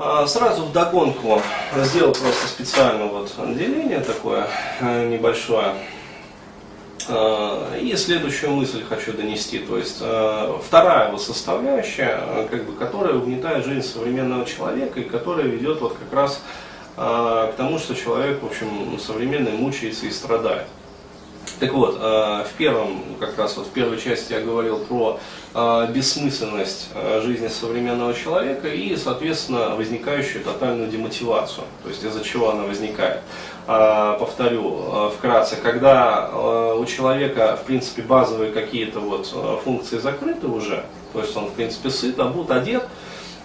А, Сразу в догонку сделал просто специально вот деление такое э, небольшое. А, И следующую мысль хочу донести. То есть э, вторая его составляющая, э, как бы, которая угнетает жизнь современного человека и которая ведет вот как раз к тому, что человек, в общем, современный мучается и страдает. Так вот, э, в первом, как раз вот в первой части я говорил про э, бессмысленность э, жизни современного человека и, соответственно, возникающую тотальную демотивацию, то есть из-за чего она возникает. Повторю вкратце, когда у человека, в принципе, базовые какие-то вот функции закрыты уже, то есть он, в принципе, сыт, обут, одет,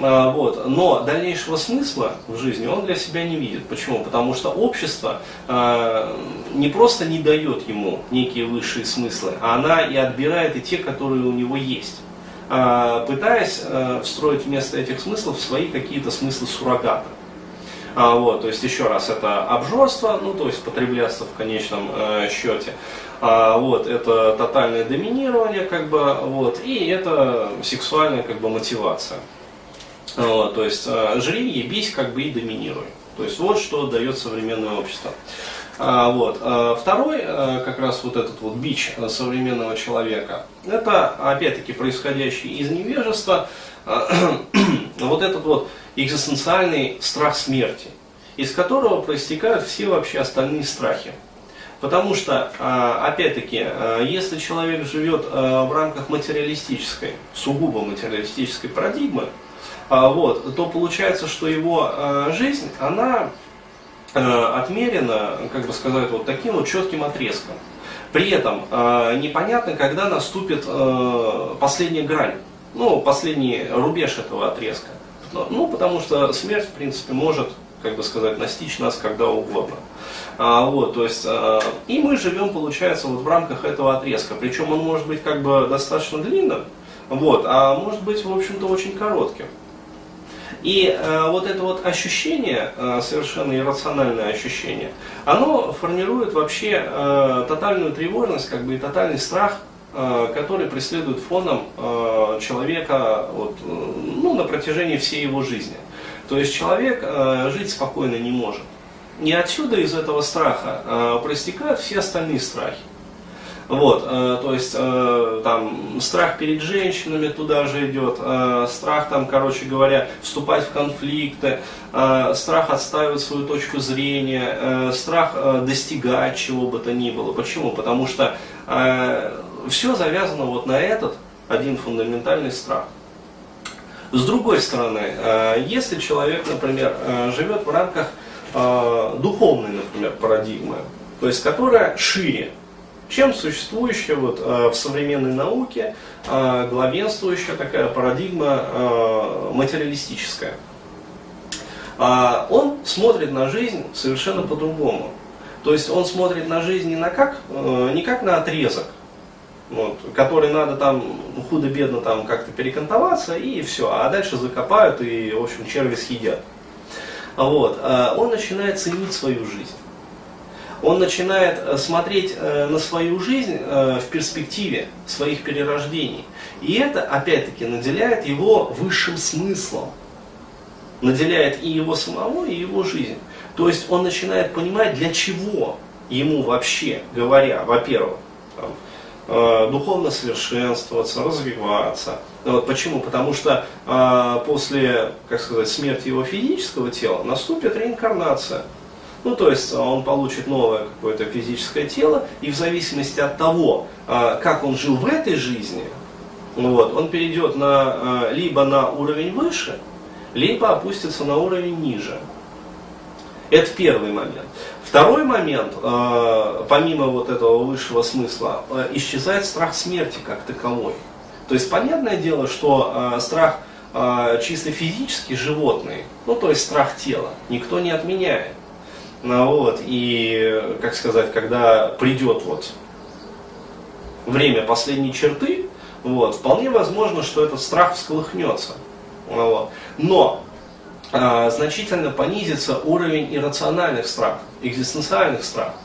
а, Вот. Но дальнейшего смысла в жизни он для себя не видит. Почему? Потому что общество э, не просто не дает ему некие высшие смыслы, а она и отбирает и те, которые у него есть пытаясь э, встроить вместо этих смыслов свои какие-то смыслы суррогата. А, вот, то есть еще раз, это обжорство, ну то есть потреблятство в конечном э, счете. А, вот, это тотальное доминирование, как бы, вот, и это сексуальная как бы мотивация. Вот, то есть э, жри, ебись, как бы и доминируй. То есть вот что дает современное общество. А, вот. А, второй, э, как раз вот этот вот бич современного человека, это опять-таки происходящий из невежества, вот этот вот экзистенциальный страх смерти, из которого проистекают все вообще остальные страхи. Потому что, опять-таки, если человек живет в рамках материалистической, сугубо материалистической парадигмы, вот, то получается, что его жизнь, она отмерено, как бы сказать, вот таким вот четким отрезком. При этом непонятно, когда наступит последняя грань, ну, последний рубеж этого отрезка. Ну, потому что смерть, в принципе, может, как бы сказать, настичь нас когда угодно. А, вот, то есть, а, и мы живем, получается, вот в рамках этого отрезка. Причем он может быть как бы достаточно длинным, вот, а может быть, в общем-то, очень коротким. И э, вот это вот ощущение, э, совершенно иррациональное ощущение, оно формирует вообще э, тотальную тревожность, как бы и тотальный страх, э, который преследует фоном э, человека вот, ну, на протяжении всей его жизни. То есть человек э, жить спокойно не может. И отсюда из этого страха э, проистекают все остальные страхи. Вот, э, то есть э, там страх перед женщинами туда же идет, страх там, короче говоря, вступать в конфликты, страх отстаивать свою точку зрения, страх достигать чего бы то ни было. Почему? Потому что все завязано вот на этот один фундаментальный страх. С другой стороны, э, если человек, например, э, живет в рамках э, духовной, например, парадигмы, то есть которая шире, чем существующая вот, в современной науке главенствующая такая парадигма материалистическая. Он смотрит на жизнь совершенно по-другому. То есть он смотрит на жизнь не, на как, не как на отрезок, вот, который надо там худо-бедно там как-то перекантоваться и все, а дальше закопают и, в общем, черви съедят. Вот. Он начинает ценить свою жизнь он начинает э, смотреть э, на свою жизнь э, в перспективе своих перерождений. И это, опять-таки, наделяет его высшим смыслом. Наделяет и его самого, и его жизнь. То есть он начинает понимать, для чего ему вообще говоря, во-первых, духовно совершенствоваться, развиваться. Вот почему? Потому что э, после, как сказать, смерти его физического тела наступит реинкарнация. Ну, то есть а, он получит новое какое-то физическое тело, и в зависимости от того, как он жил в этой жизни, вот, он перейдет на, либо на уровень выше, либо опустится на уровень ниже. Это первый момент. Второй момент, помимо вот этого высшего смысла, исчезает страх смерти как таковой. То есть понятное дело, что страх чисто физический, животный, ну то есть страх тела, никто не отменяет. Ну, вот, и, как сказать, когда придет вот время последней черты, вот, вполне возможно, что этот страх всколыхнется. Ну, вот. Но значительно понизится уровень иррациональных страхов, экзистенциальных страхов.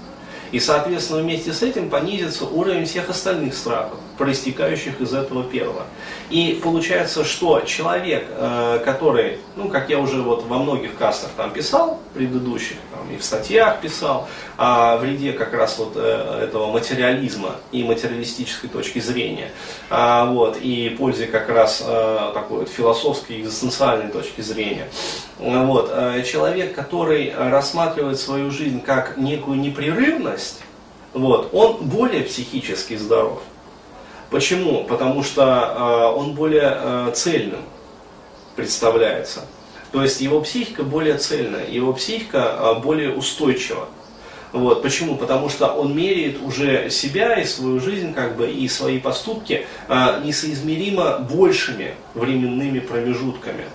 И, соответственно, вместе с этим понизится уровень всех остальных страхов. проистекающих из этого первого. И получается, что человек, э, который, ну, как я уже вот во многих кастах там писал, предыдущих, там, и в статьях писал, о вреде как раз вот э, этого материализма и материалистической точки зрения, а, вот, и пользе как раз э, такой вот философской, экзистенциальной точки зрения. Вот, человек, который рассматривает свою жизнь как некую непрерывность, вот, он более психически здоров. Почему? Потому что э, он более э, цельным представляется. То есть его психика более цельная, его психика э, более устойчива. Вот. Почему? Потому что он меряет уже себя и свою жизнь, как бы, и свои поступки э, несоизмеримо большими временными промежутками.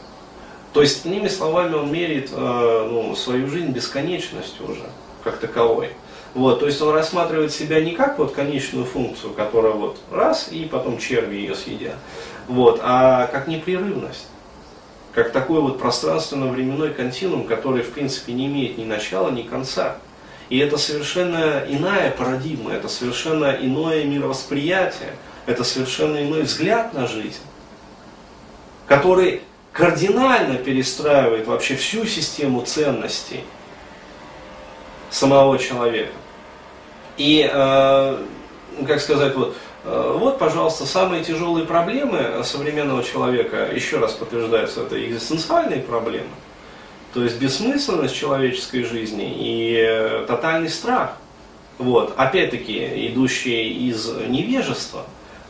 То есть, иными словами, он меряет э, ну, свою жизнь бесконечностью уже, как таковой. Вот, то есть он рассматривает себя не как вот конечную функцию, которая вот раз, и потом черви ее съедят, вот, а как непрерывность. Как такой вот пространственно-временной континуум, который в принципе не имеет ни начала, ни конца. И это совершенно иная парадигма, это совершенно иное мировосприятие, это совершенно иной взгляд на жизнь, который кардинально перестраивает вообще всю систему ценностей – самого человека. И, э, как сказать, вот, вот, пожалуйста, самые тяжелые проблемы современного человека, еще раз подтверждаются, это экзистенциальные проблемы. То есть бессмысленность человеческой жизни и э, тотальный страх. Вот, опять-таки, идущие из невежества.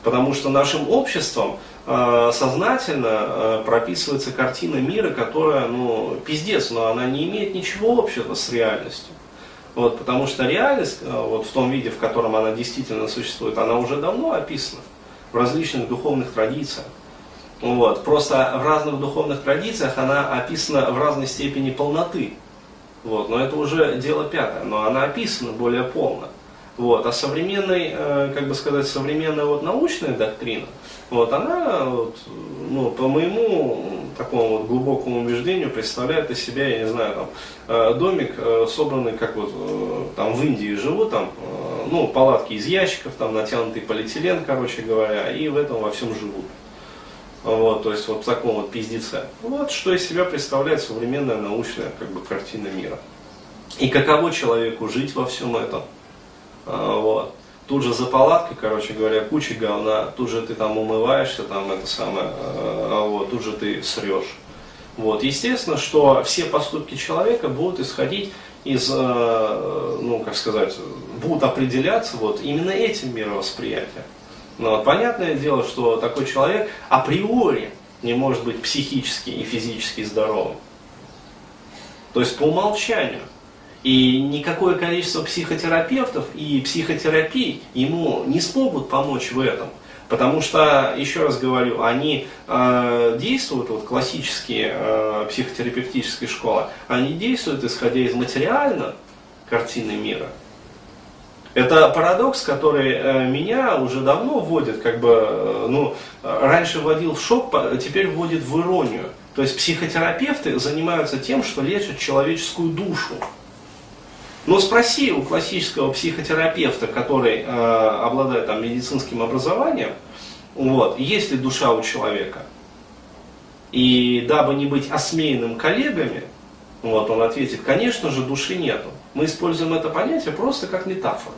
Потому что нашим обществом э, сознательно э, прописывается картина мира, которая, ну, пиздец, но она не имеет ничего общего с реальностью. Вот, потому что реальность, э, вот в том виде, в котором она действительно существует, она уже давно описана в различных духовных традициях. Вот, просто в разных духовных традициях она описана в разной степени полноты. Вот, но это уже дело пятое, но она описана более полно. Вот, а современный, э, как бы сказать, современная вот научная доктрина, вот, она, вот, ну, по моему такому вот глубокому убеждению представляет из себя, я не знаю, там, э, домик, э, собранный, как вот э, там в Индии живут, там, ну, палатки из ящиков, там натянутый полиэтилен, короче говоря, и в этом во всем живут. Вот, то есть вот в таком вот пиздеце. Вот что из себя представляет современная научная как бы картина мира. И каково человеку жить во всем этом. Вот тут же за палаткой, короче говоря, куча говна, тут же ты там умываешься, там это самое, а вот, тут же ты срешь. Вот. Естественно, что все поступки человека будут исходить из, э, ну, как сказать, будут определяться вот именно этим мировосприятием. Но понятное дело, что такой человек априори не может быть психически и физически здоровым. То есть по умолчанию. И никакое количество психотерапевтов и психотерапий ему не смогут помочь в этом. Потому что, еще раз говорю, они э, действуют, вот классические э, психотерапевтические школы, они действуют исходя из материальной картины мира. Это парадокс, который э, меня уже давно вводит, как бы, э, ну, раньше вводил в шок, теперь вводит в иронию. То есть психотерапевты занимаются тем, что лечат человеческую душу. Но спроси у классического психотерапевта, который э, обладает там, медицинским образованием, вот, есть ли душа у человека. И дабы не быть осмеянным коллегами, вот, он ответит, конечно же, души нету. Мы используем это понятие просто как метафору.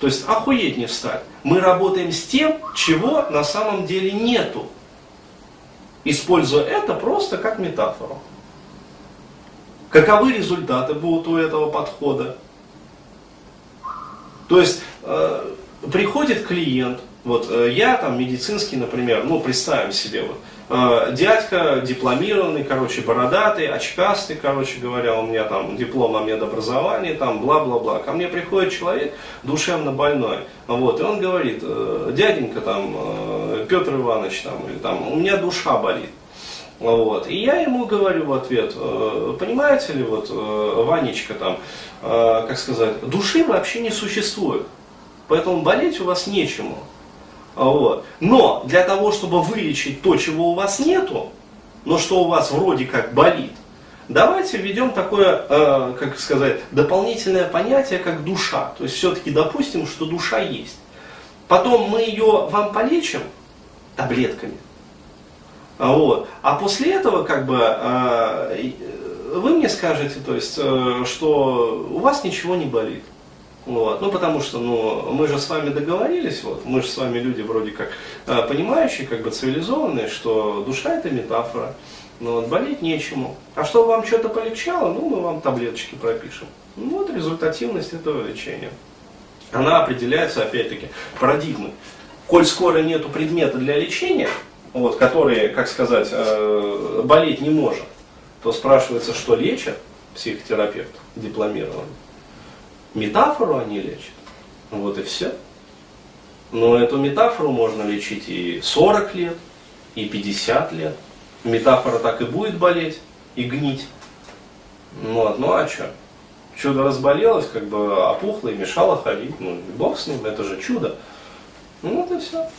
То есть охуеть не встать. Мы работаем с тем, чего на самом деле нету. Используя это просто как метафору. Каковы результаты будут у этого подхода? То есть э, приходит клиент, вот э, я там медицинский, например, ну представим себе, вот, э, дядька дипломированный, короче, бородатый, очкастый, короче говоря, у меня там диплом о медобразовании, там бла-бла-бла. Ко мне приходит человек душевно больной, вот, и он говорит, э, дяденька там, э, Петр Иванович, там, или там, у меня душа болит. Вот. И я ему говорю в ответ, «Э, понимаете ли, вот э, Ванечка там, э, как сказать, души вообще не существует. Поэтому болеть у вас нечему. Вот. Но для того, чтобы вылечить то, чего у вас нету, но что у вас вроде как болит, давайте введем такое, как сказать, дополнительное понятие, как душа. То есть все-таки допустим, что душа есть. потом мы ее вам полечим таблетками. А вот. А после этого, как бы, а, вы мне скажете, то есть, э, что у вас ничего не болит. Вот. Ну, потому что, ну, мы же с вами договорились, вот, мы же с вами люди вроде как э, понимающие, как бы цивилизованные, что душа это метафора, ну, вот, болеть нечему. А чтобы вам что-то полегчало, ну, мы вам таблеточки пропишем. Ну, вот результативность этого лечения. Она определяется, опять-таки, парадигмой. Коль скоро нету предмета для лечения, вот, который, как сказать, э, болеть не может, то спрашивается, что лечат психотерапевт дипломированный. Метафору они лечат. Вот и все. Но эту метафору можно лечить и 40 лет, и 50 лет. Метафора так и будет болеть и гнить. Вот, ну а что? Чудо разболелось, как бы опухло и мешало ходить. Ну, бог с ним, это же чудо. Ну вот и все.